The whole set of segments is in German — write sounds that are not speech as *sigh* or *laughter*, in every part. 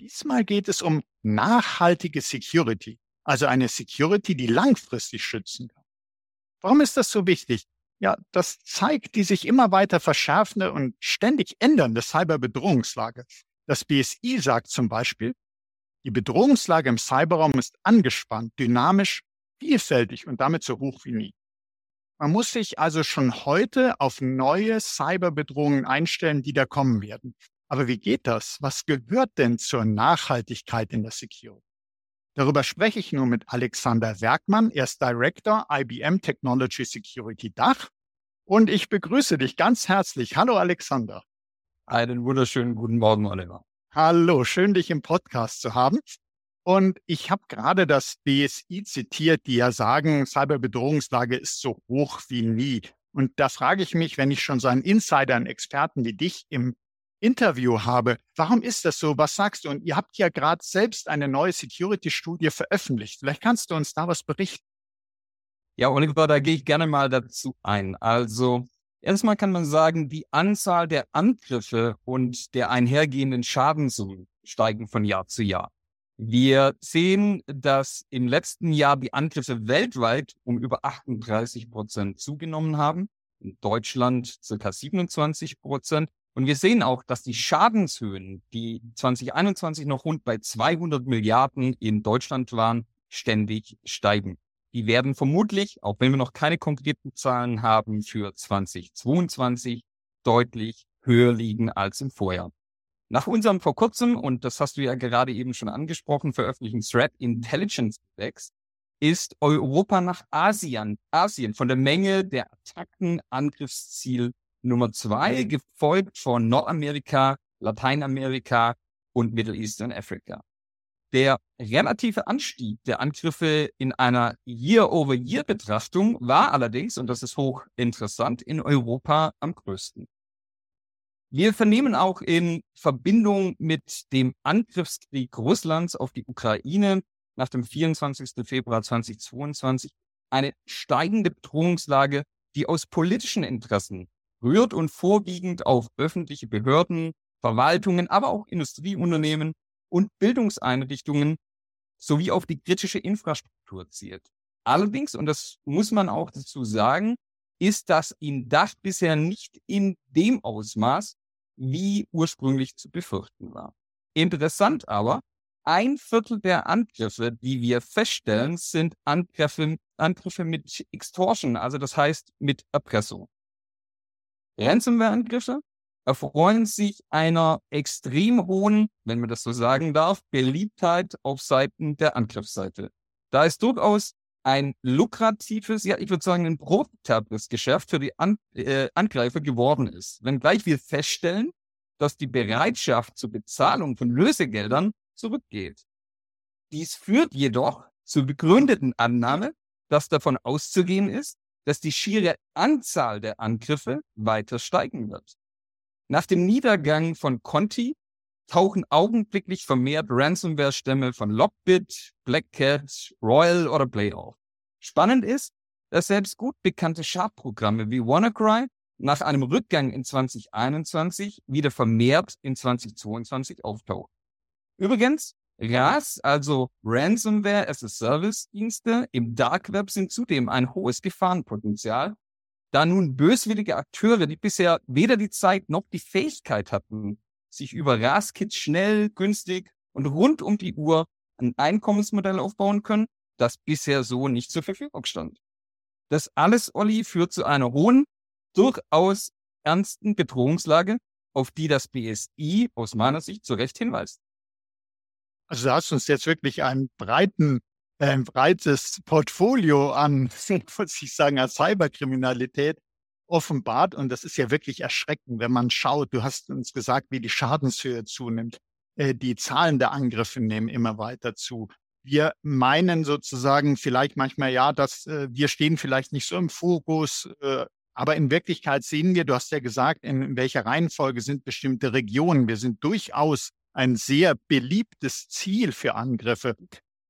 Diesmal geht es um nachhaltige Security, also eine Security, die langfristig schützen kann. Warum ist das so wichtig? Ja, das zeigt die sich immer weiter verschärfende und ständig ändernde Cyberbedrohungslage. Das BSI sagt zum Beispiel, die Bedrohungslage im Cyberraum ist angespannt, dynamisch, vielfältig und damit so hoch wie nie. Man muss sich also schon heute auf neue Cyberbedrohungen einstellen, die da kommen werden. Aber wie geht das? Was gehört denn zur Nachhaltigkeit in der Security? Darüber spreche ich nun mit Alexander Werkmann. Er ist Director IBM Technology Security Dach. Und ich begrüße dich ganz herzlich. Hallo Alexander. Einen wunderschönen guten Morgen, Oliver. Hallo, schön dich im Podcast zu haben. Und ich habe gerade das BSI zitiert, die ja sagen, Cyberbedrohungslage ist so hoch wie nie. Und da frage ich mich, wenn ich schon so einen Insider, einen Experten wie dich im Interview habe. Warum ist das so? Was sagst du? Und ihr habt ja gerade selbst eine neue Security-Studie veröffentlicht. Vielleicht kannst du uns da was berichten. Ja, Oliver, da gehe ich gerne mal dazu ein. Also erstmal kann man sagen, die Anzahl der Angriffe und der einhergehenden Schadenssummen steigen von Jahr zu Jahr. Wir sehen, dass im letzten Jahr die Angriffe weltweit um über 38 Prozent zugenommen haben. In Deutschland circa 27 Prozent und wir sehen auch, dass die Schadenshöhen, die 2021 noch rund bei 200 Milliarden in Deutschland waren, ständig steigen. Die werden vermutlich, auch wenn wir noch keine konkreten Zahlen haben, für 2022 deutlich höher liegen als im Vorjahr. Nach unserem vor kurzem, und das hast du ja gerade eben schon angesprochen, veröffentlichten Threat Intelligence Index, ist Europa nach Asien, Asien von der Menge der Attacken Angriffsziel Nummer zwei, gefolgt von Nordamerika, Lateinamerika und Middle East und Afrika. Der relative Anstieg der Angriffe in einer Year-over-Year-Betrachtung war allerdings, und das ist hochinteressant, in Europa am größten. Wir vernehmen auch in Verbindung mit dem Angriffskrieg Russlands auf die Ukraine nach dem 24. Februar 2022 eine steigende Bedrohungslage, die aus politischen Interessen rührt und vorwiegend auf öffentliche Behörden, Verwaltungen, aber auch Industrieunternehmen und Bildungseinrichtungen sowie auf die kritische Infrastruktur zielt. Allerdings, und das muss man auch dazu sagen, ist das in Dach bisher nicht in dem Ausmaß, wie ursprünglich zu befürchten war. Interessant aber, ein Viertel der Angriffe, die wir feststellen, sind Angriffe, Angriffe mit Extortion, also das heißt mit Erpressung. Ransomware-Angriffe erfreuen sich einer extrem hohen, wenn man das so sagen darf, Beliebtheit auf Seiten der Angriffsseite. Da ist durchaus ein lukratives, ja, ich würde sagen, ein profitables Geschäft für die An äh, Angreifer geworden ist. Wenngleich wir feststellen, dass die Bereitschaft zur Bezahlung von Lösegeldern zurückgeht. Dies führt jedoch zur begründeten Annahme, dass davon auszugehen ist, dass die schiere Anzahl der Angriffe weiter steigen wird. Nach dem Niedergang von Conti tauchen augenblicklich vermehrt Ransomware-Stämme von Lockbit, Black Cat, Royal oder Play auf. Spannend ist, dass selbst gut bekannte Sharp-Programme wie WannaCry nach einem Rückgang in 2021 wieder vermehrt in 2022 auftauchen. Übrigens, RAS, also Ransomware as a Service Dienste im Dark Web sind zudem ein hohes Gefahrenpotenzial, da nun böswillige Akteure, die bisher weder die Zeit noch die Fähigkeit hatten, sich über RAS-Kits schnell, günstig und rund um die Uhr ein Einkommensmodell aufbauen können, das bisher so nicht zur Verfügung stand. Das alles, Olli, führt zu einer hohen, durchaus ernsten Bedrohungslage, auf die das BSI aus meiner Sicht zu Recht hinweist. Also du hast uns jetzt wirklich einen breiten, äh, ein breites Portfolio an, *laughs* muss ich sagen, an Cyberkriminalität offenbart. Und das ist ja wirklich erschreckend, wenn man schaut. Du hast uns gesagt, wie die Schadenshöhe zunimmt. Äh, die Zahlen der Angriffe nehmen immer weiter zu. wir meinen sozusagen vielleicht manchmal, ja, dass äh, wir stehen vielleicht nicht so im Fokus, aber in Wirklichkeit sehen wir, du hast ja gesagt, in welcher Reihenfolge sind bestimmte Regionen. Wir sind durchaus ein sehr beliebtes Ziel für Angriffe.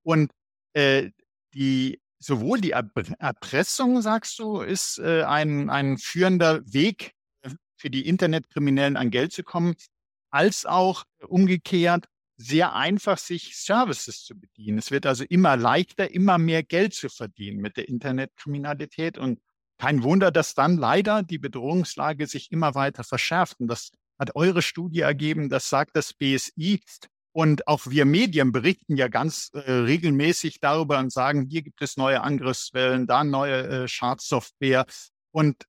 Und äh, die, sowohl die Erpressung, sagst du, ist äh, ein, ein führender Weg äh, für die Internetkriminellen an Geld zu kommen, als auch umgekehrt sehr einfach, sich Services zu bedienen. Es wird also immer leichter, immer mehr Geld zu verdienen mit der Internetkriminalität. Und kein Wunder, dass dann leider die Bedrohungslage sich immer weiter verschärft. Und das hat eure Studie ergeben, das sagt das BSI. Und auch wir Medien berichten ja ganz äh, regelmäßig darüber und sagen, hier gibt es neue Angriffswellen, da neue äh, Schadsoftware. Und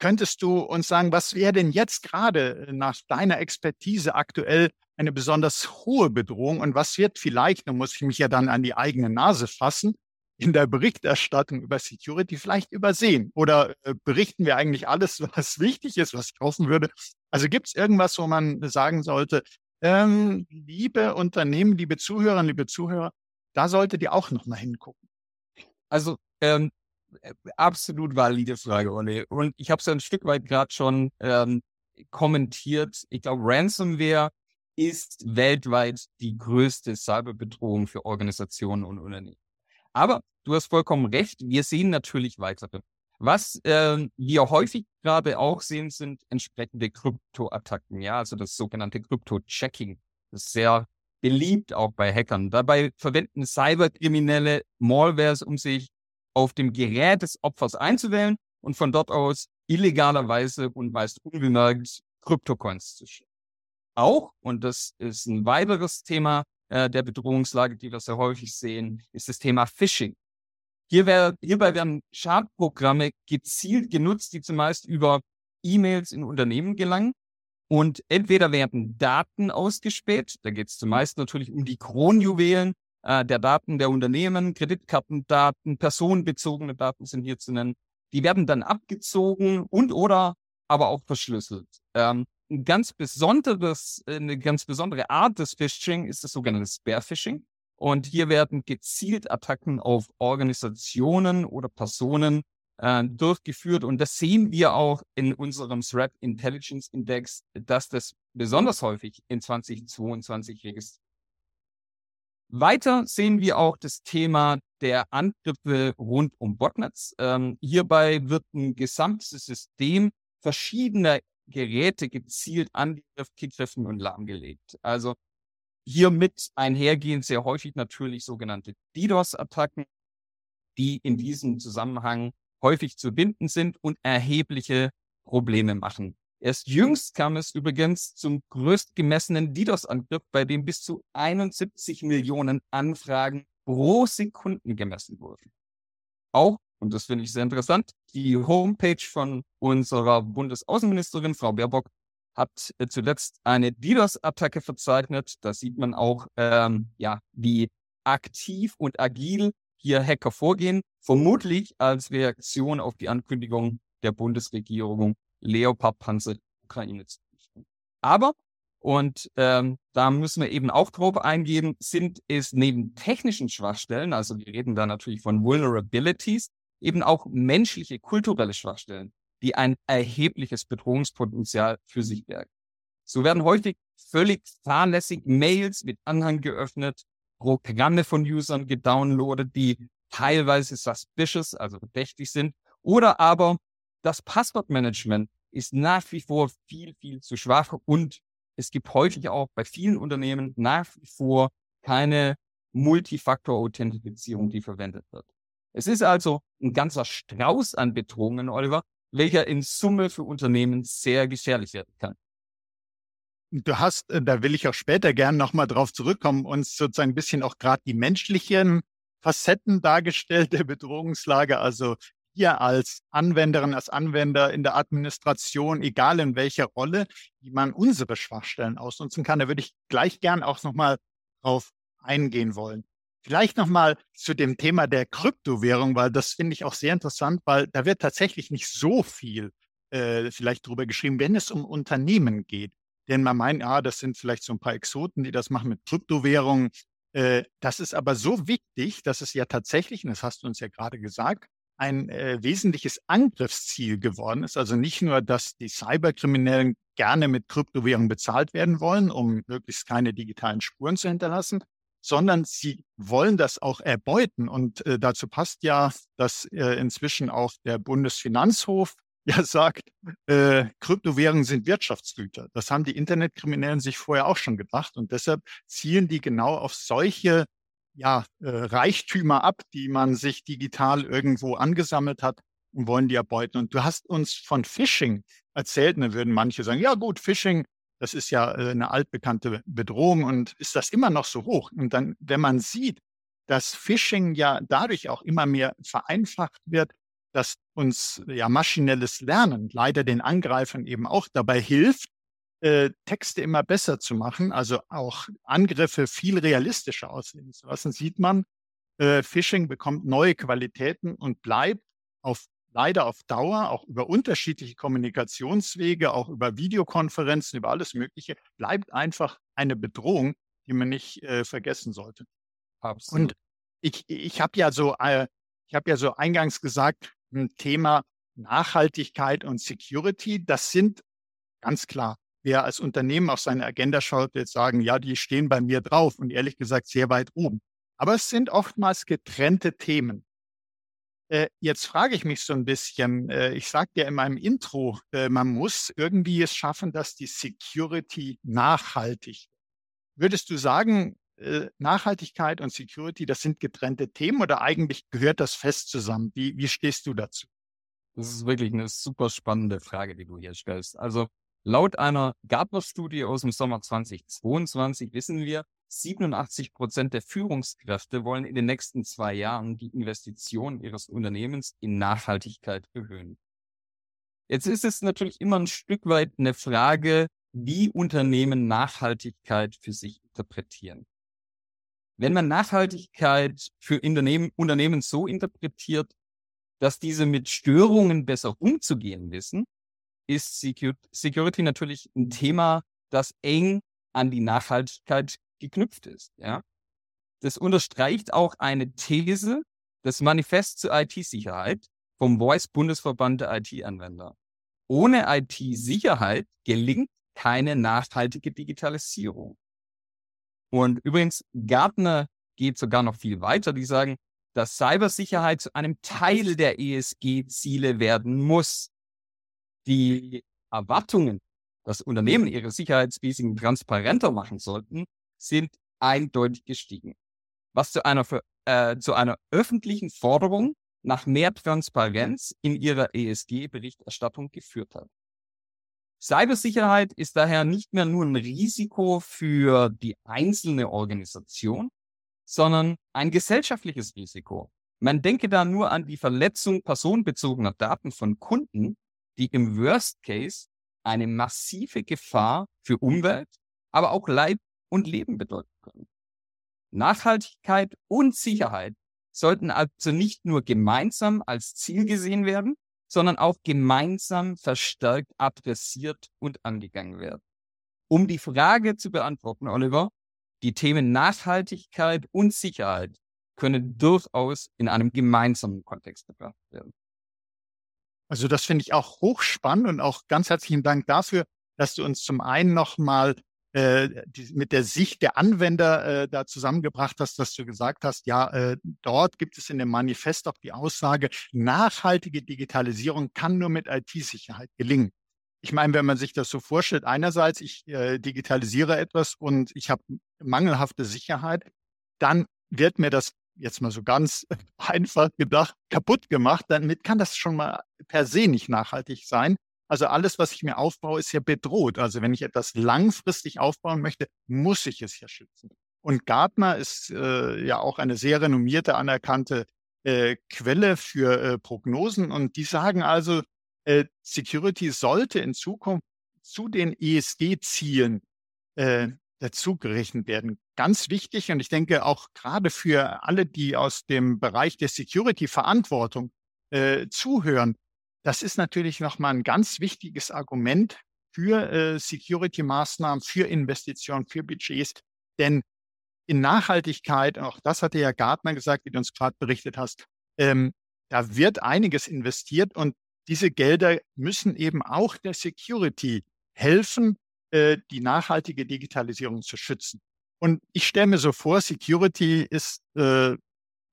könntest du uns sagen, was wäre denn jetzt gerade äh, nach deiner Expertise aktuell eine besonders hohe Bedrohung und was wird vielleicht, da muss ich mich ja dann an die eigene Nase fassen, in der Berichterstattung über Security vielleicht übersehen? Oder äh, berichten wir eigentlich alles, was *laughs* wichtig ist, was ich hoffen würde? Also gibt es irgendwas, wo man sagen sollte, ähm, liebe Unternehmen, liebe Zuhörerinnen, liebe Zuhörer, da solltet ihr auch nochmal hingucken. Also ähm, äh, absolut valide Frage, Olli. Und ich habe es ja ein Stück weit gerade schon ähm, kommentiert. Ich glaube, Ransomware ist weltweit die größte Cyberbedrohung für Organisationen und Unternehmen. Aber du hast vollkommen recht, wir sehen natürlich weitere. Was äh, wir häufig gerade auch sehen, sind entsprechende Kryptoattacken, ja, also das sogenannte Krypto-Checking. Das ist sehr beliebt auch bei Hackern. Dabei verwenden Cyberkriminelle Malwares, um sich auf dem Gerät des Opfers einzuwählen und von dort aus illegalerweise und meist unbemerkt Kryptocoins zu schicken. Auch, und das ist ein weiteres Thema, äh, der Bedrohungslage, die wir sehr häufig sehen, ist das Thema Phishing. Hier wär, hierbei werden Schadprogramme gezielt genutzt, die zumeist über E-Mails in Unternehmen gelangen. Und entweder werden Daten ausgespäht, da geht es zumeist natürlich um die Kronjuwelen äh, der Daten der Unternehmen, Kreditkartendaten, personenbezogene Daten sind hier zu nennen. Die werden dann abgezogen und oder aber auch verschlüsselt. Ähm, ein ganz besonderes, äh, eine ganz besondere Art des Phishing ist das sogenannte Spearfishing. Und hier werden gezielt Attacken auf Organisationen oder Personen äh, durchgeführt. Und das sehen wir auch in unserem Threat Intelligence Index, dass das besonders häufig in 2022 registriert. Weiter sehen wir auch das Thema der Angriffe rund um Botnets. Ähm, hierbei wird ein gesamtes System verschiedener Geräte gezielt angegriffen und lahmgelegt. Also hiermit einhergehen sehr häufig natürlich sogenannte DDoS-Attacken, die in diesem Zusammenhang häufig zu binden sind und erhebliche Probleme machen. Erst jüngst kam es übrigens zum größt gemessenen DDoS-Angriff, bei dem bis zu 71 Millionen Anfragen pro Sekunden gemessen wurden. Auch und das finde ich sehr interessant, die Homepage von unserer Bundesaußenministerin, Frau Baerbock, hat äh, zuletzt eine DDoS-Attacke verzeichnet. Da sieht man auch, ähm, ja, wie aktiv und agil hier Hacker vorgehen, vermutlich als Reaktion auf die Ankündigung der Bundesregierung, Leopard-Panzer Ukraine zu richten. Aber, und ähm, da müssen wir eben auch drauf eingehen, sind es neben technischen Schwachstellen, also wir reden da natürlich von Vulnerabilities, eben auch menschliche, kulturelle Schwachstellen, die ein erhebliches Bedrohungspotenzial für sich bergen. So werden häufig völlig fahrlässig Mails mit Anhang geöffnet, Programme von Usern gedownloadet, die teilweise suspicious, also verdächtig sind, oder aber das Passwortmanagement ist nach wie vor viel, viel zu schwach und es gibt häufig auch bei vielen Unternehmen nach wie vor keine Multifaktor-Authentifizierung, die verwendet wird. Es ist also ein ganzer Strauß an Bedrohungen, Oliver, welcher in Summe für Unternehmen sehr gefährlich werden kann. Du hast, äh, da will ich auch später gerne nochmal drauf zurückkommen, uns sozusagen ein bisschen auch gerade die menschlichen Facetten dargestellt der Bedrohungslage. Also hier als Anwenderin, als Anwender in der Administration, egal in welcher Rolle, wie man unsere Schwachstellen ausnutzen kann. Da würde ich gleich gern auch nochmal drauf eingehen wollen. Vielleicht nochmal zu dem Thema der Kryptowährung, weil das finde ich auch sehr interessant, weil da wird tatsächlich nicht so viel äh, vielleicht drüber geschrieben, wenn es um Unternehmen geht. Denn man meint, ja, das sind vielleicht so ein paar Exoten, die das machen mit Kryptowährungen. Äh, das ist aber so wichtig, dass es ja tatsächlich, und das hast du uns ja gerade gesagt, ein äh, wesentliches Angriffsziel geworden ist. Also nicht nur, dass die Cyberkriminellen gerne mit Kryptowährungen bezahlt werden wollen, um möglichst keine digitalen Spuren zu hinterlassen, sondern sie wollen das auch erbeuten. Und äh, dazu passt ja, dass äh, inzwischen auch der Bundesfinanzhof *laughs* ja sagt, äh, Kryptowährungen sind Wirtschaftsgüter. Das haben die Internetkriminellen sich vorher auch schon gedacht. Und deshalb zielen die genau auf solche ja, äh, Reichtümer ab, die man sich digital irgendwo angesammelt hat und wollen die erbeuten. Und du hast uns von Phishing erzählt, und dann würden manche sagen, ja gut, Phishing, das ist ja äh, eine altbekannte Bedrohung und ist das immer noch so hoch? Und dann, wenn man sieht, dass Phishing ja dadurch auch immer mehr vereinfacht wird, dass uns ja maschinelles Lernen leider den Angreifern eben auch dabei hilft, äh, Texte immer besser zu machen, also auch Angriffe viel realistischer aussehen zu lassen, sieht man, äh, Phishing bekommt neue Qualitäten und bleibt auf leider auf Dauer, auch über unterschiedliche Kommunikationswege, auch über Videokonferenzen, über alles Mögliche, bleibt einfach eine Bedrohung, die man nicht äh, vergessen sollte. Absolut. Und ich, ich habe ja so, äh, ich habe ja so eingangs gesagt, ein Thema Nachhaltigkeit und Security, das sind ganz klar wer als Unternehmen auf seine Agenda schaut, wird sagen, ja, die stehen bei mir drauf und ehrlich gesagt sehr weit oben. Aber es sind oftmals getrennte Themen. Äh, jetzt frage ich mich so ein bisschen, äh, ich sagte ja in meinem Intro, äh, man muss irgendwie es schaffen, dass die Security nachhaltig. Würdest du sagen, Nachhaltigkeit und Security, das sind getrennte Themen oder eigentlich gehört das fest zusammen? Wie, wie stehst du dazu? Das ist wirklich eine super spannende Frage, die du hier stellst. Also Laut einer Gartner-Studie aus dem Sommer 2022 wissen wir, 87 Prozent der Führungskräfte wollen in den nächsten zwei Jahren die Investitionen ihres Unternehmens in Nachhaltigkeit erhöhen. Jetzt ist es natürlich immer ein Stück weit eine Frage, wie Unternehmen Nachhaltigkeit für sich interpretieren. Wenn man Nachhaltigkeit für Unternehmen, Unternehmen so interpretiert, dass diese mit Störungen besser umzugehen wissen, ist Security natürlich ein Thema, das eng an die Nachhaltigkeit geknüpft ist. Ja? Das unterstreicht auch eine These des Manifests zur IT-Sicherheit vom Voice Bundesverband der IT-Anwender. Ohne IT-Sicherheit gelingt keine nachhaltige Digitalisierung. Und übrigens, Gartner geht sogar noch viel weiter. Die sagen, dass Cybersicherheit zu einem Teil der ESG-Ziele werden muss die Erwartungen, dass Unternehmen ihre Sicherheitsrisiken transparenter machen sollten, sind eindeutig gestiegen. Was zu einer, äh, zu einer öffentlichen Forderung nach mehr Transparenz in ihrer ESG-Berichterstattung geführt hat. Cybersicherheit ist daher nicht mehr nur ein Risiko für die einzelne Organisation, sondern ein gesellschaftliches Risiko. Man denke da nur an die Verletzung personenbezogener Daten von Kunden, die im Worst Case eine massive Gefahr für Umwelt, aber auch Leib und Leben bedeuten können. Nachhaltigkeit und Sicherheit sollten also nicht nur gemeinsam als Ziel gesehen werden, sondern auch gemeinsam verstärkt adressiert und angegangen werden. Um die Frage zu beantworten, Oliver, die Themen Nachhaltigkeit und Sicherheit können durchaus in einem gemeinsamen Kontext betrachtet werden. Also das finde ich auch hochspannend und auch ganz herzlichen Dank dafür, dass du uns zum einen nochmal die, mit der Sicht der Anwender äh, da zusammengebracht hast, dass du gesagt hast, ja, äh, dort gibt es in dem Manifest auch die Aussage, nachhaltige Digitalisierung kann nur mit IT-Sicherheit gelingen. Ich meine, wenn man sich das so vorstellt, einerseits, ich äh, digitalisiere etwas und ich habe mangelhafte Sicherheit, dann wird mir das jetzt mal so ganz *laughs* einfach gedacht, kaputt gemacht, damit kann das schon mal per se nicht nachhaltig sein. Also alles, was ich mir aufbaue, ist ja bedroht. Also wenn ich etwas langfristig aufbauen möchte, muss ich es ja schützen. Und Gartner ist äh, ja auch eine sehr renommierte, anerkannte äh, Quelle für äh, Prognosen. Und die sagen also, äh, Security sollte in Zukunft zu den ESG-Zielen äh, dazu gerechnet werden. Ganz wichtig und ich denke auch gerade für alle, die aus dem Bereich der Security-Verantwortung äh, zuhören, das ist natürlich nochmal ein ganz wichtiges Argument für äh, Security-Maßnahmen, für Investitionen, für Budgets. Denn in Nachhaltigkeit, auch das hatte ja Gartner gesagt, wie du uns gerade berichtet hast, ähm, da wird einiges investiert und diese Gelder müssen eben auch der Security helfen, äh, die nachhaltige Digitalisierung zu schützen. Und ich stelle mir so vor, Security ist, äh,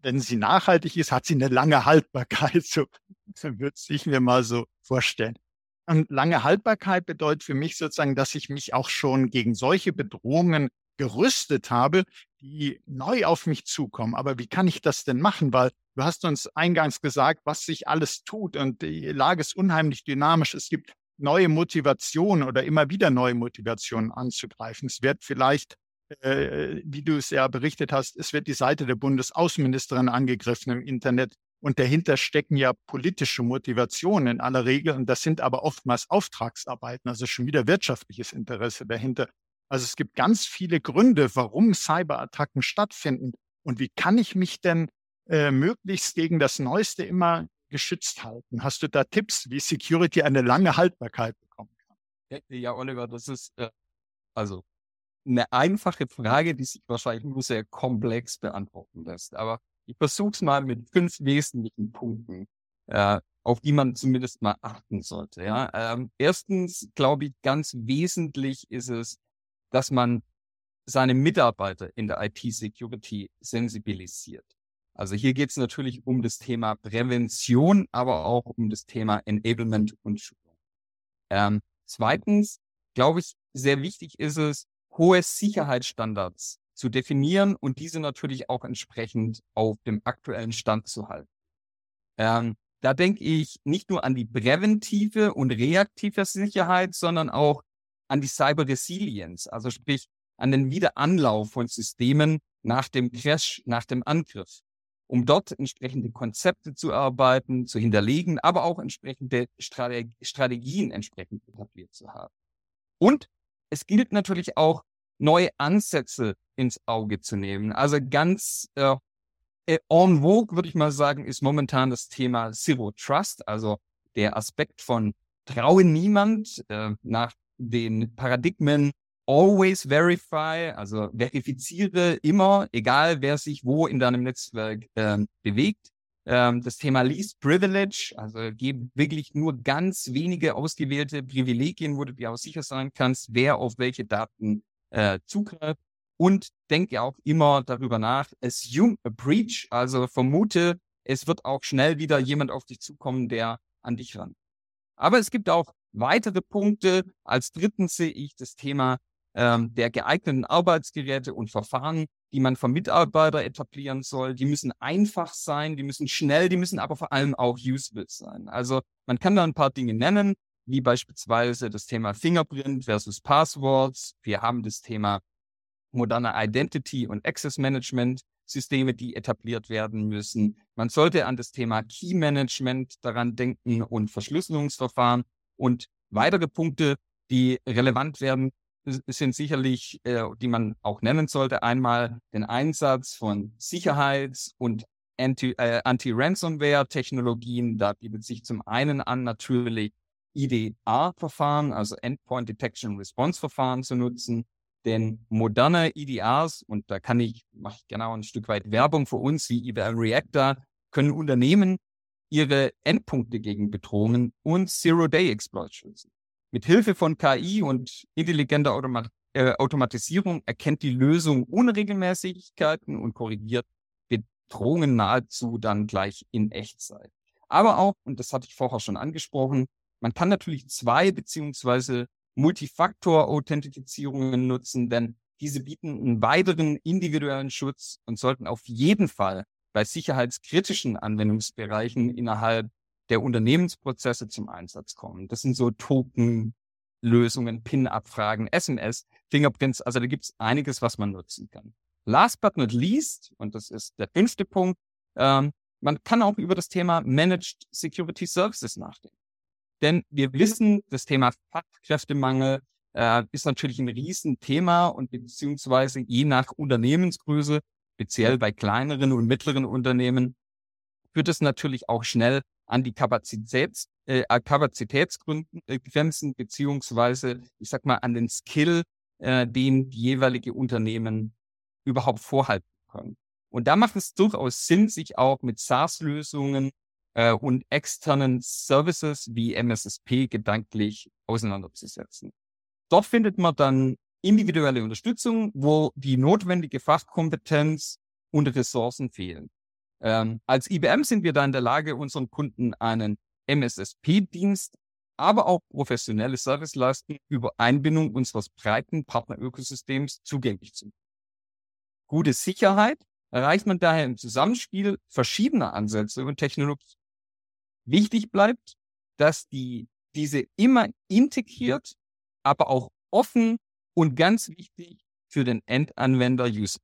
wenn sie nachhaltig ist, hat sie eine lange Haltbarkeit. *laughs* So würde ich mir mal so vorstellen. Und lange Haltbarkeit bedeutet für mich sozusagen, dass ich mich auch schon gegen solche Bedrohungen gerüstet habe, die neu auf mich zukommen. Aber wie kann ich das denn machen? Weil du hast uns eingangs gesagt, was sich alles tut und die Lage ist unheimlich dynamisch. Es gibt neue Motivationen oder immer wieder neue Motivationen anzugreifen. Es wird vielleicht, äh, wie du es ja berichtet hast, es wird die Seite der Bundesaußenministerin angegriffen im Internet. Und dahinter stecken ja politische Motivationen in aller Regel. Und das sind aber oftmals Auftragsarbeiten, also schon wieder wirtschaftliches Interesse dahinter. Also es gibt ganz viele Gründe, warum Cyberattacken stattfinden. Und wie kann ich mich denn äh, möglichst gegen das Neueste immer geschützt halten? Hast du da Tipps, wie Security eine lange Haltbarkeit bekommen kann? Ja, Oliver, das ist äh, also eine einfache Frage, die sich wahrscheinlich nur sehr komplex beantworten lässt. Aber ich versuche es mal mit fünf wesentlichen Punkten, äh, auf die man zumindest mal achten sollte. Ja? Ähm, erstens, glaube ich, ganz wesentlich ist es, dass man seine Mitarbeiter in der IT-Security sensibilisiert. Also hier geht es natürlich um das Thema Prävention, aber auch um das Thema Enablement und Schulung. Ähm, zweitens, glaube ich, sehr wichtig ist es, hohe Sicherheitsstandards zu definieren und diese natürlich auch entsprechend auf dem aktuellen Stand zu halten. Ähm, da denke ich nicht nur an die präventive und reaktive Sicherheit, sondern auch an die Cyber Resilience, also sprich an den Wiederanlauf von Systemen nach dem Crash, nach dem Angriff, um dort entsprechende Konzepte zu erarbeiten, zu hinterlegen, aber auch entsprechende Strate Strategien entsprechend etabliert zu haben. Und es gilt natürlich auch, neue Ansätze ins Auge zu nehmen. Also ganz äh, en vogue, würde ich mal sagen, ist momentan das Thema Zero Trust, also der Aspekt von traue niemand äh, nach den Paradigmen always verify, also verifiziere immer, egal wer sich wo in deinem Netzwerk ähm, bewegt. Ähm, das Thema Least Privilege, also gebe wirklich nur ganz wenige ausgewählte Privilegien, wo du dir auch sicher sein kannst, wer auf welche Daten äh, zugreift. Und denke auch immer darüber nach, assume a breach, also vermute, es wird auch schnell wieder jemand auf dich zukommen, der an dich ran. Aber es gibt auch weitere Punkte. Als dritten sehe ich das Thema ähm, der geeigneten Arbeitsgeräte und Verfahren, die man vom Mitarbeiter etablieren soll. Die müssen einfach sein, die müssen schnell, die müssen aber vor allem auch usable sein. Also man kann da ein paar Dinge nennen, wie beispielsweise das Thema Fingerprint versus Passwords. Wir haben das Thema moderne Identity und Access Management. Systeme, die etabliert werden müssen. Man sollte an das Thema Key Management daran denken und Verschlüsselungsverfahren. Und weitere Punkte, die relevant werden, sind sicherlich, äh, die man auch nennen sollte. Einmal den Einsatz von Sicherheits- und Anti, äh, Anti-Ransomware-Technologien. Da bietet sich zum einen an, natürlich IDR-Verfahren, also Endpoint Detection Response Verfahren zu nutzen. Denn moderne EDRs, und da kann ich, mache ich genau ein Stück weit Werbung für uns, wie IBM Reactor, können Unternehmen ihre Endpunkte gegen Bedrohungen und Zero-Day-Exploits schützen. Mit Hilfe von KI und intelligenter Automat äh, Automatisierung erkennt die Lösung Unregelmäßigkeiten und korrigiert Bedrohungen nahezu dann gleich in Echtzeit. Aber auch, und das hatte ich vorher schon angesprochen, man kann natürlich zwei beziehungsweise Multifaktor-Authentifizierungen nutzen, denn diese bieten einen weiteren individuellen Schutz und sollten auf jeden Fall bei sicherheitskritischen Anwendungsbereichen innerhalb der Unternehmensprozesse zum Einsatz kommen. Das sind so Token, Lösungen, PIN-Abfragen, SMS, Fingerprints. Also da gibt es einiges, was man nutzen kann. Last but not least, und das ist der fünfte Punkt, ähm, man kann auch über das Thema Managed Security Services nachdenken. Denn wir wissen, das Thema Fachkräftemangel äh, ist natürlich ein Riesenthema und beziehungsweise je nach Unternehmensgröße speziell bei kleineren und mittleren Unternehmen, führt es natürlich auch schnell an die Kapazitäts, äh, Kapazitätsgrenzen äh, beziehungsweise, ich sag mal, an den Skill, äh, den die jeweilige Unternehmen überhaupt vorhalten können. Und da macht es durchaus Sinn, sich auch mit SaaS-Lösungen äh, und externen Services wie MSSP gedanklich auseinanderzusetzen. Dort findet man dann individuelle Unterstützung, wo die notwendige Fachkompetenz und Ressourcen fehlen. Ähm, als IBM sind wir da in der Lage, unseren Kunden einen MSSP-Dienst, aber auch professionelle Serviceleistungen über Einbindung unseres breiten Partnerökosystems zugänglich zu machen. Gute Sicherheit erreicht man daher im Zusammenspiel verschiedener Ansätze und Technologien. Wichtig bleibt, dass die, diese immer integriert, aber auch offen und ganz wichtig für den Endanwender User.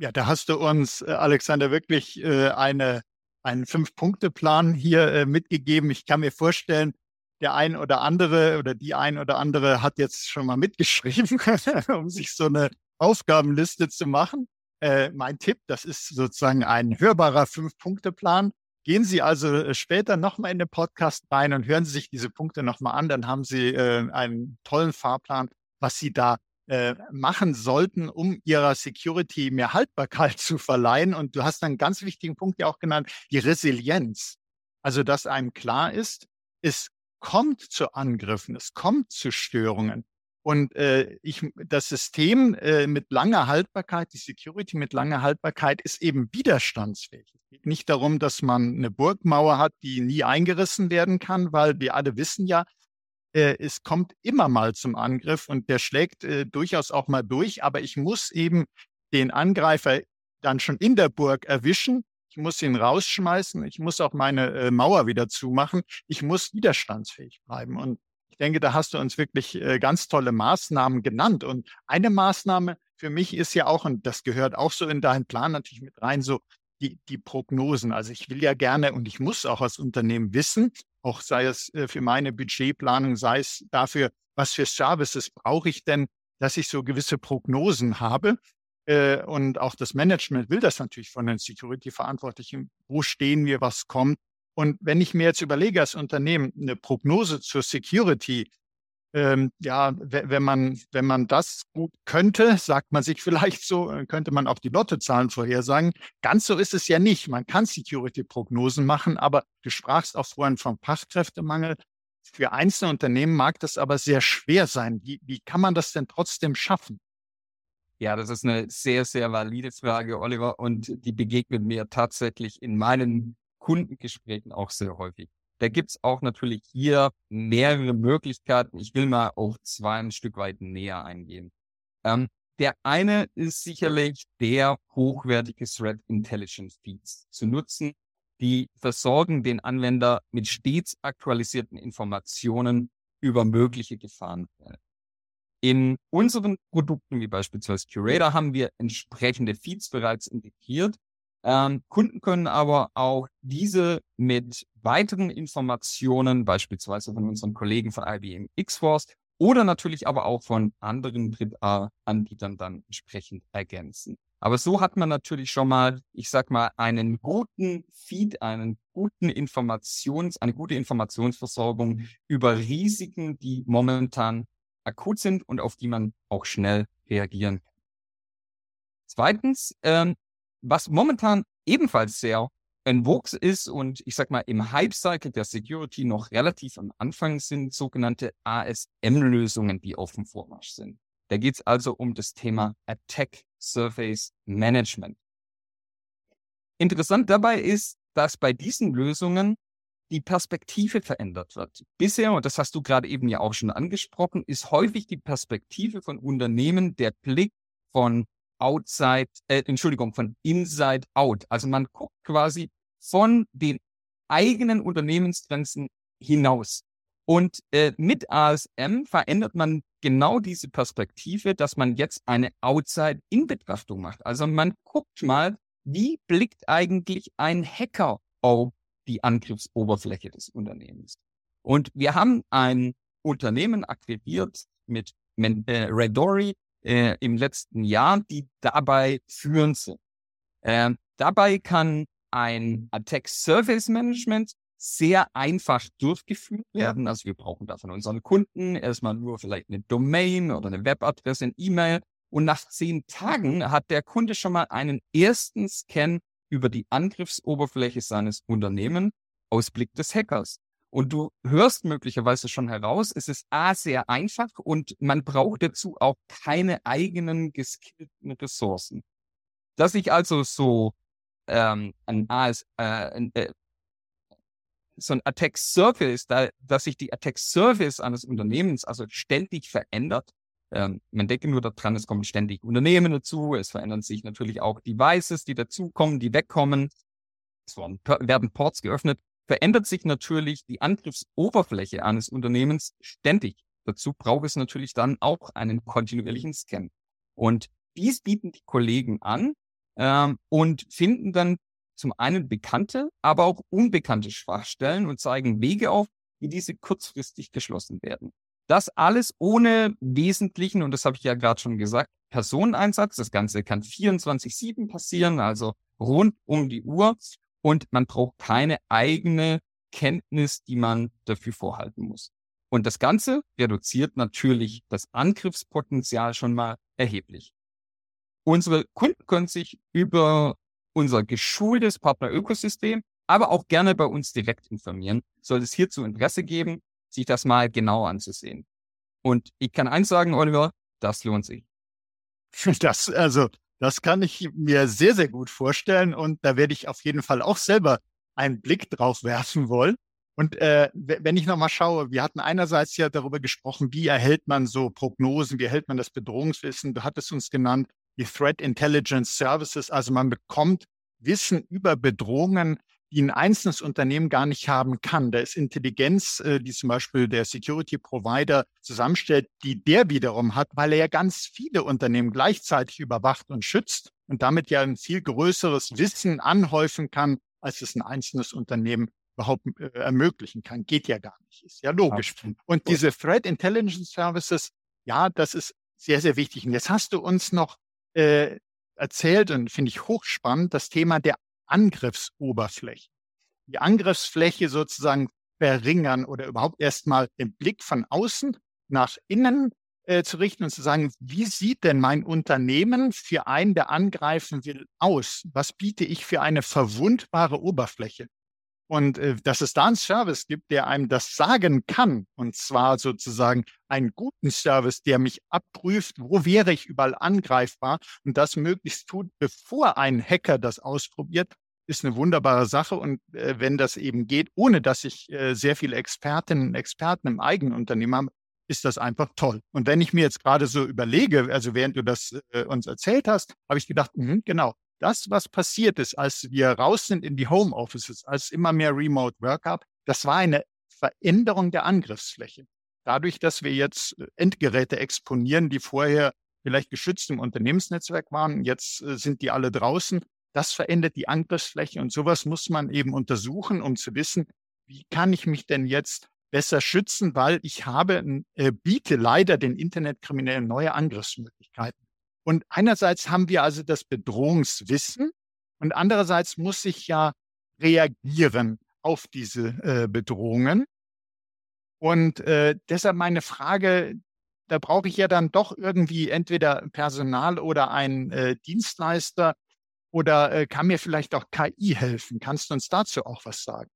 Ja, da hast du uns, äh, Alexander, wirklich äh, eine, einen Fünf-Punkte-Plan hier äh, mitgegeben. Ich kann mir vorstellen, der ein oder andere oder die ein oder andere hat jetzt schon mal mitgeschrieben, *laughs* um sich so eine Aufgabenliste zu machen. Äh, mein Tipp, das ist sozusagen ein hörbarer Fünf-Punkte-Plan. Gehen Sie also später nochmal in den Podcast rein und hören Sie sich diese Punkte nochmal an. Dann haben Sie äh, einen tollen Fahrplan, was Sie da äh, machen sollten, um Ihrer Security mehr Haltbarkeit *laughs* zu verleihen. Und du hast einen ganz wichtigen Punkt ja auch genannt, die Resilienz. Also, dass einem klar ist, es kommt zu Angriffen, es kommt zu Störungen. Und äh, ich, das System äh, mit langer Haltbarkeit, die Security mit langer Haltbarkeit ist eben widerstandsfähig. Es geht nicht darum, dass man eine Burgmauer hat, die nie eingerissen werden kann, weil wir alle wissen ja, es kommt immer mal zum Angriff und der schlägt äh, durchaus auch mal durch, aber ich muss eben den Angreifer dann schon in der Burg erwischen. Ich muss ihn rausschmeißen. Ich muss auch meine äh, Mauer wieder zumachen. Ich muss widerstandsfähig bleiben. Und denke, da hast du uns wirklich äh, ganz tolle Maßnahmen genannt. Und eine Maßnahme für mich ist ja auch, und das gehört auch so in deinen Plan natürlich mit rein, so die, die Prognosen. Also ich will ja gerne und ich muss auch als Unternehmen wissen, auch sei es äh, für meine Budgetplanung, sei es dafür, was für Services brauche ich denn, dass ich so gewisse Prognosen habe. Äh, und auch das Management will das natürlich von den Security-Verantwortlichen. Wo stehen wir, was kommt? Und wenn ich mir jetzt überlege als Unternehmen eine Prognose zur Security, ähm, ja, wenn man, wenn man das gut könnte, sagt man sich *laughs* vielleicht so, äh, könnte man auch die Lottozahlen vorhersagen. Ganz so ist es ja nicht. Man kann Security-Prognosen machen, aber du sprachst auch vorhin vom Fachkräftemangel. Für einzelne Unternehmen mag das aber sehr schwer sein. Wie, wie kann man das denn trotzdem schaffen? Ja, das ist eine sehr, sehr valide Frage, Oliver, und die begegnet mir tatsächlich in meinen Kundengesprächen auch sehr häufig. Da gibt's auch natürlich hier mehrere Möglichkeiten. Ich will mal auf zwei ein Stück weit näher eingehen. Ähm, der eine ist sicherlich der hochwertige Threat Intelligence Feeds zu nutzen. Die versorgen den Anwender mit stets aktualisierten Informationen über mögliche Gefahren. In unseren Produkten, wie beispielsweise Curator, haben wir entsprechende Feeds bereits integriert, ähm, Kunden können aber auch diese mit weiteren Informationen, beispielsweise von unseren Kollegen von IBM Xforce oder natürlich aber auch von anderen Drittanbietern dann entsprechend ergänzen. Aber so hat man natürlich schon mal, ich sag mal, einen guten Feed, einen guten Informations, eine gute Informationsversorgung über Risiken, die momentan akut sind und auf die man auch schnell reagieren kann. Zweitens, ähm, was momentan ebenfalls sehr in Vogue ist und ich sag mal im Hype-Cycle der Security noch relativ am Anfang sind sogenannte ASM-Lösungen, die auf dem Vormarsch sind. Da geht es also um das Thema Attack Surface Management. Interessant dabei ist, dass bei diesen Lösungen die Perspektive verändert wird. Bisher, und das hast du gerade eben ja auch schon angesprochen, ist häufig die Perspektive von Unternehmen der Blick von outside, äh, Entschuldigung, von inside out. Also man guckt quasi von den eigenen Unternehmensgrenzen hinaus. Und äh, mit ASM verändert man genau diese Perspektive, dass man jetzt eine Outside-In-Betrachtung macht. Also man guckt mal, wie blickt eigentlich ein Hacker auf die Angriffsoberfläche des Unternehmens. Und wir haben ein Unternehmen akquiriert mit äh, Redori, äh, im letzten Jahr, die dabei führend sind. Äh, dabei kann ein Attack Service Management sehr einfach durchgeführt werden. Also wir brauchen da von unseren Kunden erstmal nur vielleicht eine Domain oder eine Webadresse, ein E-Mail Und nach zehn Tagen hat der Kunde schon mal einen ersten Scan über die Angriffsoberfläche seines Unternehmens aus Blick des Hackers. Und du hörst möglicherweise schon heraus, es ist A sehr einfach und man braucht dazu auch keine eigenen geskillten Ressourcen. Dass ich also so ähm, ein AS, äh, ein, äh, so ein Attack Surface, da, dass sich die Attack Surface eines Unternehmens also ständig verändert. Ähm, man denke nur daran, es kommen ständig Unternehmen dazu, es verändern sich natürlich auch Devices, die dazukommen, die wegkommen. Es werden Ports geöffnet, verändert sich natürlich die Angriffsoberfläche eines Unternehmens ständig. Dazu braucht es natürlich dann auch einen kontinuierlichen Scan. Und dies bieten die Kollegen an ähm, und finden dann zum einen bekannte, aber auch unbekannte Schwachstellen und zeigen Wege auf, wie diese kurzfristig geschlossen werden. Das alles ohne wesentlichen, und das habe ich ja gerade schon gesagt, Personeneinsatz. Das Ganze kann 24-7 passieren, also rund um die Uhr. Und man braucht keine eigene Kenntnis, die man dafür vorhalten muss. Und das Ganze reduziert natürlich das Angriffspotenzial schon mal erheblich. Unsere Kunden können sich über unser geschultes Partnerökosystem, aber auch gerne bei uns direkt informieren. Soll es hierzu Interesse geben, sich das mal genau anzusehen. Und ich kann eins sagen, Oliver, das lohnt sich. *laughs* Das, also, das kann ich mir sehr, sehr gut vorstellen. Und da werde ich auf jeden Fall auch selber einen Blick drauf werfen wollen. Und äh, wenn ich nochmal schaue, wir hatten einerseits ja darüber gesprochen, wie erhält man so Prognosen, wie erhält man das Bedrohungswissen. Du hattest uns genannt, die Threat Intelligence Services. Also man bekommt Wissen über Bedrohungen, die ein einzelnes Unternehmen gar nicht haben kann. Da ist Intelligenz, äh, die zum Beispiel der Security Provider zusammenstellt, die der wiederum hat, weil er ja ganz viele Unternehmen gleichzeitig überwacht und schützt und damit ja ein viel größeres Wissen anhäufen kann, als es ein einzelnes Unternehmen überhaupt äh, ermöglichen kann. Geht ja gar nicht. Ist ja logisch. Absolut. Und diese Threat Intelligence Services, ja, das ist sehr, sehr wichtig. Und jetzt hast du uns noch äh, erzählt und finde ich hochspannend, das Thema der Angriffsoberfläche. Die Angriffsfläche sozusagen verringern oder überhaupt erstmal den Blick von außen nach innen äh, zu richten und zu sagen, wie sieht denn mein Unternehmen für einen, der angreifen will, aus? Was biete ich für eine verwundbare Oberfläche? Und äh, dass es da einen Service gibt, der einem das sagen kann, und zwar sozusagen einen guten Service, der mich abprüft, wo wäre ich überall angreifbar und das möglichst tut, bevor ein Hacker das ausprobiert, ist eine wunderbare Sache. Und äh, wenn das eben geht, ohne dass ich äh, sehr viele Expertinnen und Experten im eigenen Unternehmen habe, ist das einfach toll. Und wenn ich mir jetzt gerade so überlege, also während du das äh, uns erzählt hast, habe ich gedacht, mh, genau, das, was passiert ist, als wir raus sind in die Homeoffices, als immer mehr Remote Work gab, das war eine Veränderung der Angriffsfläche. Dadurch, dass wir jetzt äh, Endgeräte exponieren, die vorher vielleicht geschützt im Unternehmensnetzwerk waren, jetzt äh, sind die alle draußen. Das verändert die Angriffsfläche und sowas muss man eben untersuchen, um zu wissen, wie kann ich mich denn jetzt besser schützen, weil ich habe, äh, biete leider den Internetkriminellen neue Angriffsmöglichkeiten. Und einerseits haben wir also das Bedrohungswissen und andererseits muss ich ja reagieren auf diese äh, Bedrohungen. Und äh, deshalb meine Frage, da brauche ich ja dann doch irgendwie entweder Personal oder einen äh, Dienstleister oder äh, kann mir vielleicht auch KI helfen? Kannst du uns dazu auch was sagen?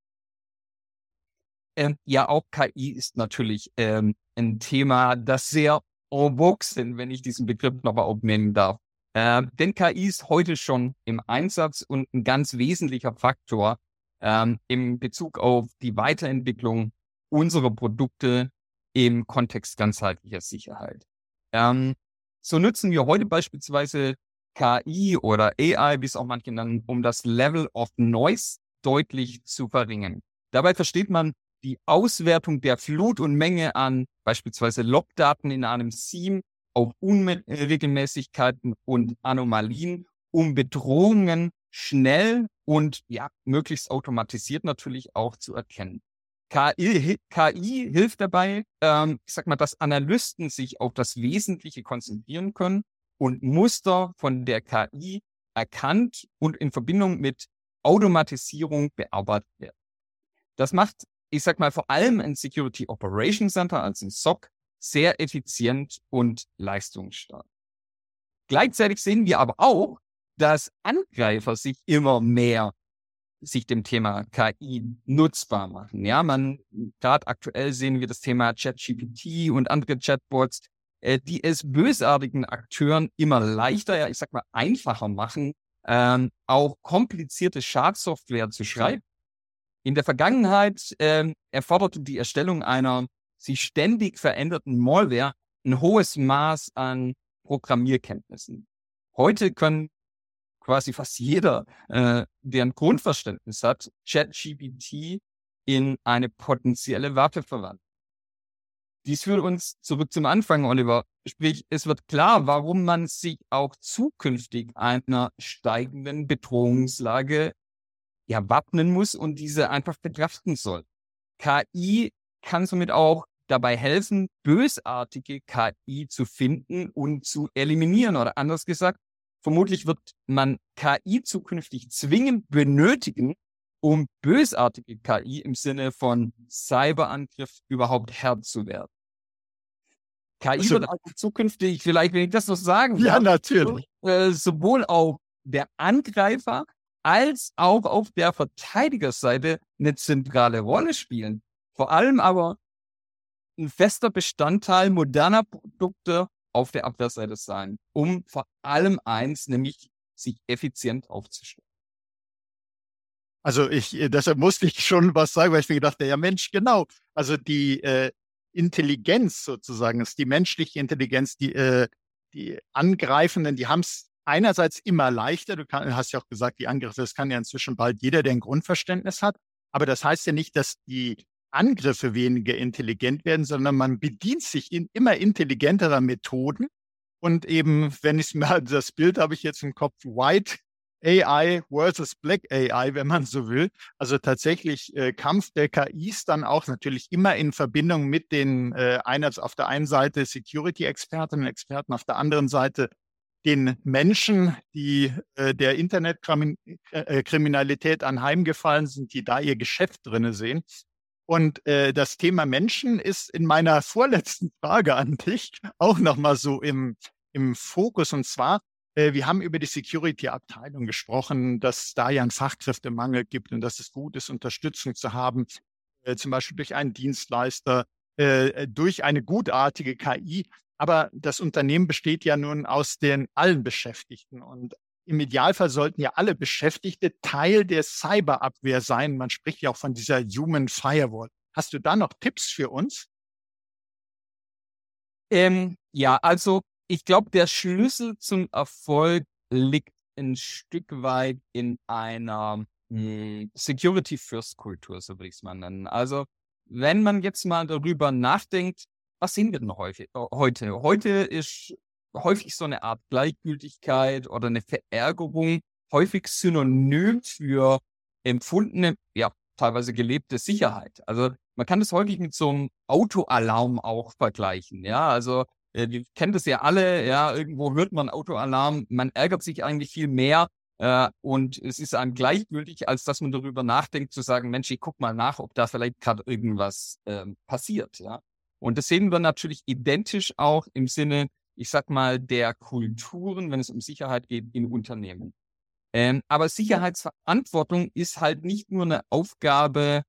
Ähm, ja, auch KI ist natürlich ähm, ein Thema, das sehr en vogue wenn ich diesen Begriff nochmal aufnehmen darf. Äh, denn KI ist heute schon im Einsatz und ein ganz wesentlicher Faktor ähm, im Bezug auf die Weiterentwicklung unserer Produkte im Kontext ganzheitlicher Sicherheit. Ähm, so nutzen wir heute beispielsweise KI oder AI, wie es auch manche nennen, um das Level of Noise deutlich zu verringern. Dabei versteht man die Auswertung der Flut und Menge an beispielsweise Logdaten in einem SIEM auf Unregelmäßigkeiten und Anomalien, um Bedrohungen schnell und ja, möglichst automatisiert natürlich auch zu erkennen. KI, KI hilft dabei, ähm, ich sag mal, dass Analysten sich auf das Wesentliche konzentrieren können und Muster von der KI erkannt und in Verbindung mit Automatisierung bearbeitet werden. Das macht ich sag mal, vor allem ein Security Operation Center als ein SOC sehr effizient und leistungsstark. Gleichzeitig sehen wir aber auch, dass Angreifer sich immer mehr sich dem Thema KI nutzbar machen. Ja, man, gerade aktuell sehen wir das Thema ChatGPT und andere Chatbots, äh, die es bösartigen Akteuren immer leichter, ja, ich sag mal, einfacher machen, ähm, auch komplizierte Schadsoftware zu schreiben. In der Vergangenheit ähm, erforderte die Erstellung einer sich ständig veränderten Malware ein hohes Maß an Programmierkenntnissen. Heute können quasi fast jeder, äh, der ein Grundverständnis hat, ChatGPT in eine potenzielle Waffe verwandeln. Dies führt uns zurück zum Anfang, Oliver. Sprich, es wird klar, warum man sich auch zukünftig einer steigenden Bedrohungslage ja wappnen muss und diese einfach betrachten soll. KI kann somit auch dabei helfen, bösartige KI zu finden und zu eliminieren. Oder anders gesagt, vermutlich wird man KI zukünftig zwingend benötigen, um bösartige KI im Sinne von Cyberangriff überhaupt Herr zu werden. KI also, wird also zukünftig, vielleicht wenn ich das noch sagen Ja, natürlich. Äh, sowohl auf der Angreifer als auch auf der Verteidigerseite eine zentrale Rolle spielen. Vor allem aber ein fester Bestandteil moderner Produkte auf der Abwehrseite sein, um vor allem eins, nämlich sich effizient aufzustellen. Also ich, äh, deshalb musste ich schon was sagen, weil ich mir gedacht, ja Mensch, genau. Also die äh, Intelligenz sozusagen ist die menschliche Intelligenz, die, äh, die Angreifenden, die haben es einerseits immer leichter. Du kann, hast ja auch gesagt, die Angriffe, das kann ja inzwischen bald jeder, der ein Grundverständnis hat. Aber das heißt ja nicht, dass die Angriffe weniger intelligent werden, sondern man bedient sich in immer intelligenterer Methoden. Und eben, wenn ich mir *laughs* das Bild habe ich jetzt im Kopf, White AI versus Black AI, wenn man so will. Also tatsächlich äh, Kampf der KIs dann auch natürlich immer in Verbindung mit den äh, einerseits auf der einen Seite Security-Expertinnen und Experten, auf der anderen Seite den Menschen, die äh, der Internetkriminalität äh, anheimgefallen sind, die da ihr Geschäft drinne sehen. Und äh, das Thema Menschen ist in meiner *laughs* vorletzten Frage an dich auch nochmal so im, im Fokus. Und zwar, äh, wir haben über die Security-Abteilung gesprochen, dass da ja einen Fachkräftemangel gibt und dass es gut ist, Unterstützung zu haben, äh, zum Beispiel durch einen Dienstleister, äh, durch eine gutartige KI. Aber das Unternehmen besteht ja nun aus den allen Beschäftigten. Und im Idealfall sollten ja alle Beschäftigte Teil der Cyberabwehr sein. Man spricht ja auch von dieser Human Firewall. Hast du da noch Tipps für uns? Ähm, ja, also ich glaube, der Schlüssel zum Erfolg liegt ein Stück weit in einer hm, Security First Kultur, so würde ich es mal nennen. Also wenn man jetzt mal darüber nachdenkt, was sehen wir denn häufig, äh, heute? Heute ist häufig so eine Art Gleichgültigkeit oder eine Verärgerung, häufig synonym für empfundene, ja, teilweise gelebte Sicherheit. Also man kann das häufig mit so einem Autoalarm auch vergleichen. Ja, also äh, ihr kennt es ja alle, ja, irgendwo hört man Autoalarm, man ärgert sich eigentlich viel mehr äh, und es ist einem gleichgültig, als dass man darüber nachdenkt, zu sagen, Mensch, ich guck mal nach, ob da vielleicht gerade irgendwas äh, passiert. Ja, und das sehen wir natürlich identisch auch im Sinne ich sag mal, der Kulturen, wenn es um Sicherheit geht, in Unternehmen. Ähm, aber Sicherheitsverantwortung ist halt nicht nur eine Aufgabe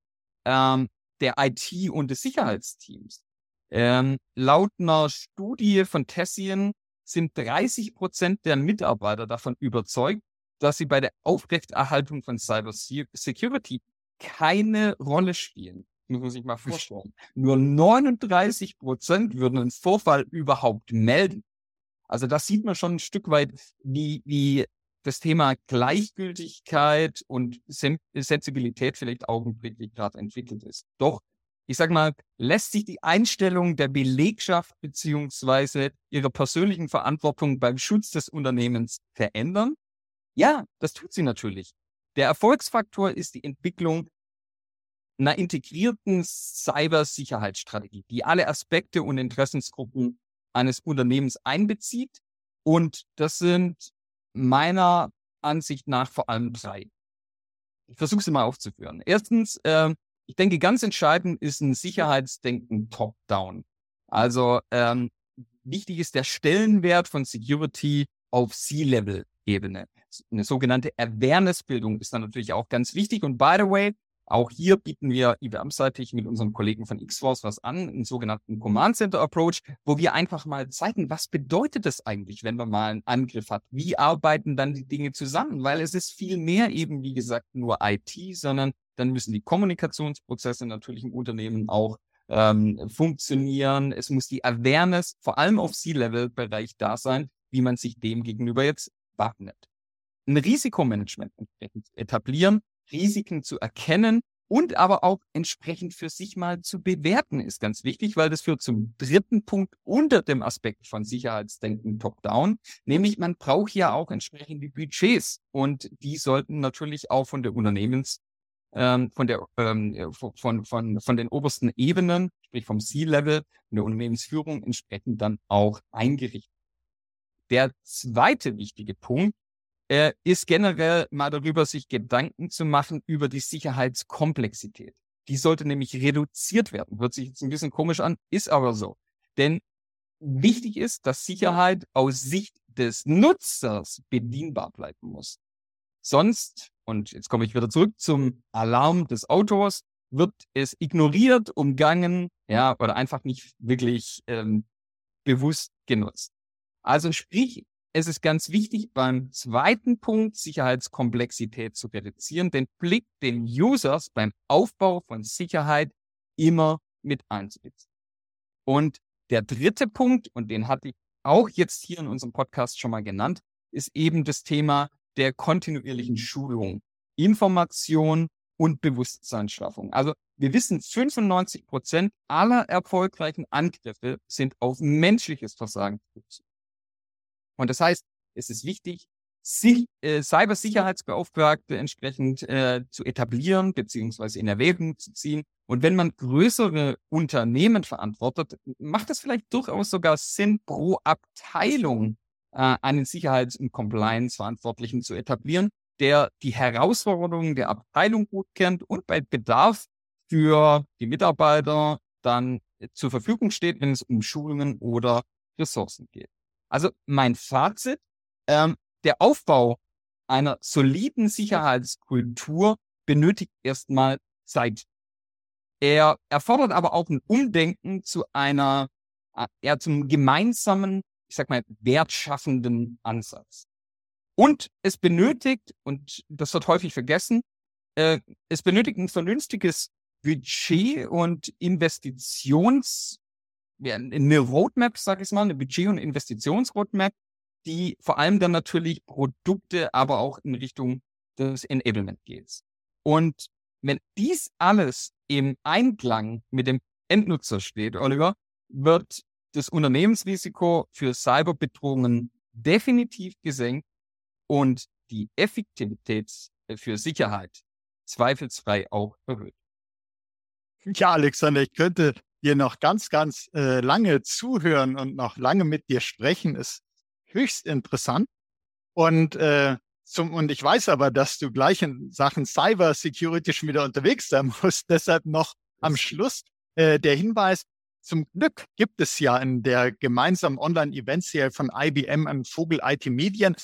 ähm, der IT und des Sicherheitsteams. Ähm, laut einer Studie von Tessien sind 30 Prozent der Mitarbeiter davon überzeugt, dass sie bei der Aufrechterhaltung von Cyber Security keine Rolle spielen muss man sich mal vorstellen. Nur 39 Prozent würden einen Vorfall überhaupt melden. Also das sieht man schon ein Stück weit, wie, wie das Thema Gleichgültigkeit und Sensibilität vielleicht augenblicklich gerade entwickelt ist. Doch, ich sag mal, lässt sich die Einstellung der Belegschaft beziehungsweise ihrer persönlichen Verantwortung beim Schutz des Unternehmens verändern? Ja, das tut sie natürlich. Der Erfolgsfaktor ist die Entwicklung einer integrierten Cybersicherheitsstrategie, die alle Aspekte und Interessensgruppen eines Unternehmens einbezieht. Und das sind meiner Ansicht nach vor allem drei. Ich versuche sie mal aufzuführen. Erstens, äh, ich denke, ganz entscheidend ist ein Sicherheitsdenken top-down. Also ähm, wichtig ist der Stellenwert von Security auf C-Level-Ebene. Eine sogenannte Awareness-Bildung ist dann natürlich auch ganz wichtig. Und by the way, auch hier bieten wir IBM-seitig mit unseren Kollegen von Xforce was an, einen sogenannten Command Center Approach, wo wir einfach mal zeigen, was bedeutet das eigentlich, wenn man mal einen Angriff hat? Wie arbeiten dann die Dinge zusammen? Weil es ist viel mehr eben, wie gesagt, nur IT, sondern dann müssen die Kommunikationsprozesse natürlich im Unternehmen auch ähm, funktionieren. Es muss die Awareness, vor allem auf C-Level-Bereich da sein, wie man sich dem gegenüber jetzt wappnet. Ein Risikomanagement entsprechend etablieren, Risiken zu erkennen und aber auch entsprechend für sich mal zu bewerten, ist ganz wichtig, weil das führt zum dritten Punkt unter dem Aspekt von Sicherheitsdenken top-down, nämlich man braucht ja auch entsprechende Budgets und die sollten natürlich auch von der Unternehmens ähm, von der ähm, von, von, von den obersten Ebenen, sprich vom C-Level, der Unternehmensführung entsprechend dann auch eingerichtet. Der zweite wichtige Punkt äh, ist generell mal darüber, sich Gedanken zu machen über die Sicherheitskomplexität. Die sollte nämlich reduziert werden. Hört sich jetzt ein bisschen komisch an, ist aber so. Denn wichtig ist, dass Sicherheit aus Sicht des Nutzers bedienbar bleiben muss. Sonst, und jetzt komme ich wieder zurück zum Alarm des Autors, wird es ignoriert, umgangen, ja, oder einfach nicht wirklich ähm, bewusst genutzt. Also sprich, es ist ganz wichtig, beim zweiten Punkt Sicherheitskomplexität zu reduzieren, den Blick den Users beim Aufbau von Sicherheit immer mit einzubeziehen. Und der dritte Punkt, und den hatte ich auch jetzt hier in unserem Podcast schon mal genannt, ist eben das Thema der kontinuierlichen Schulung, Information und Bewusstseinsschaffung. Also wir wissen, 95 Prozent aller erfolgreichen Angriffe sind auf menschliches Versagen. Und das heißt, es ist wichtig, sich, äh, Cybersicherheitsbeauftragte entsprechend äh, zu etablieren beziehungsweise in Erwägung zu ziehen. Und wenn man größere Unternehmen verantwortet, macht es vielleicht durchaus sogar Sinn, pro Abteilung äh, einen Sicherheits- und Compliance-Verantwortlichen zu etablieren, der die Herausforderungen der Abteilung gut kennt und bei Bedarf für die Mitarbeiter dann zur Verfügung steht, wenn es um Schulungen oder Ressourcen geht. Also mein Fazit, ähm, der Aufbau einer soliden Sicherheitskultur benötigt erstmal Zeit. Er erfordert aber auch ein Umdenken zu einer, äh, eher zum gemeinsamen, ich sag mal, wertschaffenden Ansatz. Und es benötigt, und das wird häufig vergessen, äh, es benötigt ein vernünftiges Budget und Investitions, eine Roadmap, sag ich mal, eine Budget- und Investitionsroadmap, die vor allem dann natürlich Produkte, aber auch in Richtung des Enablement geht. Und wenn dies alles im Einklang mit dem Endnutzer steht, Oliver, wird das Unternehmensrisiko für Cyberbedrohungen definitiv gesenkt und die Effektivität für Sicherheit zweifelsfrei auch erhöht. Ja, Alexander, ich könnte dir noch ganz, ganz äh, lange zuhören und noch lange mit dir sprechen, ist höchst interessant. Und, äh, zum, und ich weiß aber, dass du gleich in Sachen Cyber Security schon wieder unterwegs sein *laughs* musst. Deshalb noch am Schluss äh, der Hinweis, zum Glück gibt es ja in der gemeinsamen Online-Event-Serie von IBM und Vogel IT Medien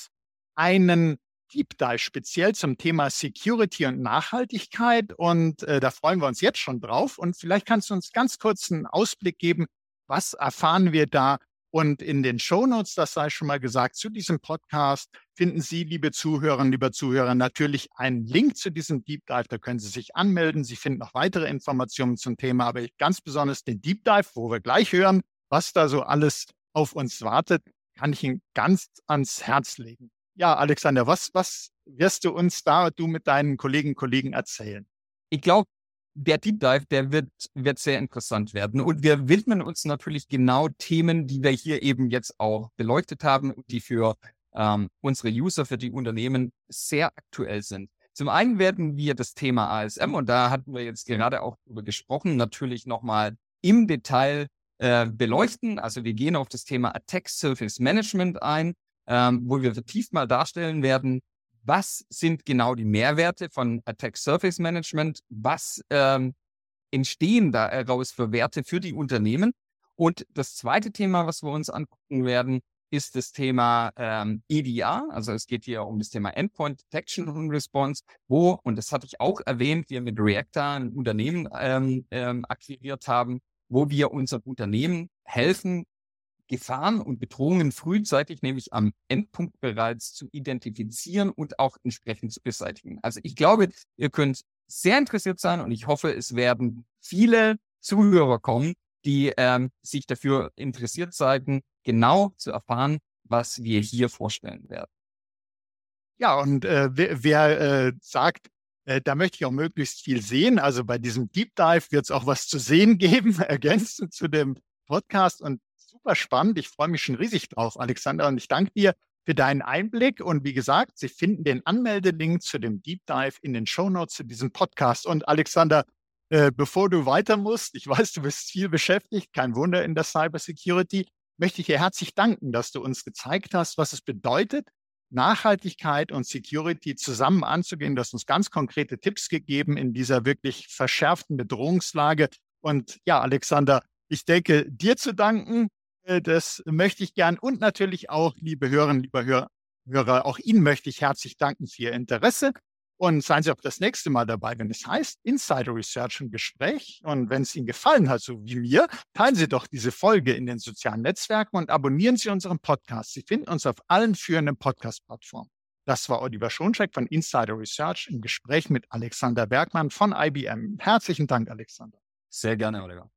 einen Deep Dive speziell zum Thema Security und Nachhaltigkeit. Und äh, da freuen wir uns jetzt schon drauf. Und vielleicht kannst du uns ganz kurz einen Ausblick geben, was erfahren wir da? Und in den Show Notes, das sei schon mal gesagt, zu diesem Podcast finden Sie, liebe Zuhörerinnen, lieber Zuhörer, natürlich einen Link zu diesem Deep Dive. Da können Sie sich anmelden. Sie finden noch weitere Informationen zum Thema, aber ganz besonders den Deep Dive, wo wir gleich hören, was da so alles auf uns wartet, kann ich Ihnen ganz ans Herz legen. Ja, Alexander, was, was wirst du uns da, du mit deinen Kollegen und Kollegen erzählen? Ich glaube, der Deep Dive, der wird, wird sehr interessant werden. Und wir widmen uns natürlich genau Themen, die wir hier eben jetzt auch beleuchtet haben, die für ähm, unsere User, für die Unternehmen sehr aktuell sind. Zum einen werden wir das Thema ASM, und da hatten wir jetzt gerade auch darüber gesprochen, natürlich nochmal im Detail äh, beleuchten. Also wir gehen auf das Thema Attack Surface Management ein ähm, wo wir vertieft mal darstellen werden, was sind genau die Mehrwerte von Attack Surface Management, was ähm, entstehen da heraus für Werte für die Unternehmen. Und das zweite Thema, was wir uns angucken werden, ist das Thema ähm, EDR, also es geht hier um das Thema Endpoint Detection und Response, wo, und das hatte ich auch erwähnt, wir mit Reactor ein Unternehmen ähm, ähm, akquiriert haben, wo wir unserem Unternehmen helfen, Gefahren und Bedrohungen frühzeitig, nämlich am Endpunkt bereits zu identifizieren und auch entsprechend zu beseitigen. Also ich glaube, ihr könnt sehr interessiert sein und ich hoffe, es werden viele Zuhörer kommen, die ähm, sich dafür interessiert zeigen, genau zu erfahren, was wir hier vorstellen werden. Ja, und äh, wer, wer äh, sagt, äh, da möchte ich auch möglichst viel sehen, also bei diesem Deep Dive wird es auch was zu sehen geben, *laughs* ergänzend zu dem Podcast und super spannend. Ich freue mich schon riesig drauf, Alexander, und ich danke dir für deinen Einblick. Und wie gesagt, Sie finden den Anmeldelink zu dem Deep Dive in den Show Notes zu diesem Podcast. Und Alexander, äh, bevor du weiter musst, ich weiß, du bist viel beschäftigt, kein Wunder in der Cybersecurity, möchte ich dir herzlich danken, dass du uns gezeigt hast, was es bedeutet, Nachhaltigkeit und Security zusammen anzugehen. Du hast uns ganz konkrete Tipps gegeben in dieser wirklich verschärften Bedrohungslage. Und ja, Alexander, ich denke, dir zu danken, das möchte ich gern. Und natürlich auch, liebe Hörerinnen, lieber Hörer, auch Ihnen möchte ich herzlich danken für Ihr Interesse. Und seien Sie auch das nächste Mal dabei, wenn es heißt Insider Research im Gespräch. Und wenn es Ihnen gefallen hat, so wie mir, teilen Sie doch diese Folge in den sozialen Netzwerken und abonnieren Sie unseren Podcast. Sie finden uns auf allen führenden Podcast-Plattformen. Das war Oliver Schoncheck von Insider Research im Gespräch mit Alexander Bergmann von IBM. Herzlichen Dank, Alexander. Sehr gerne, Oliver.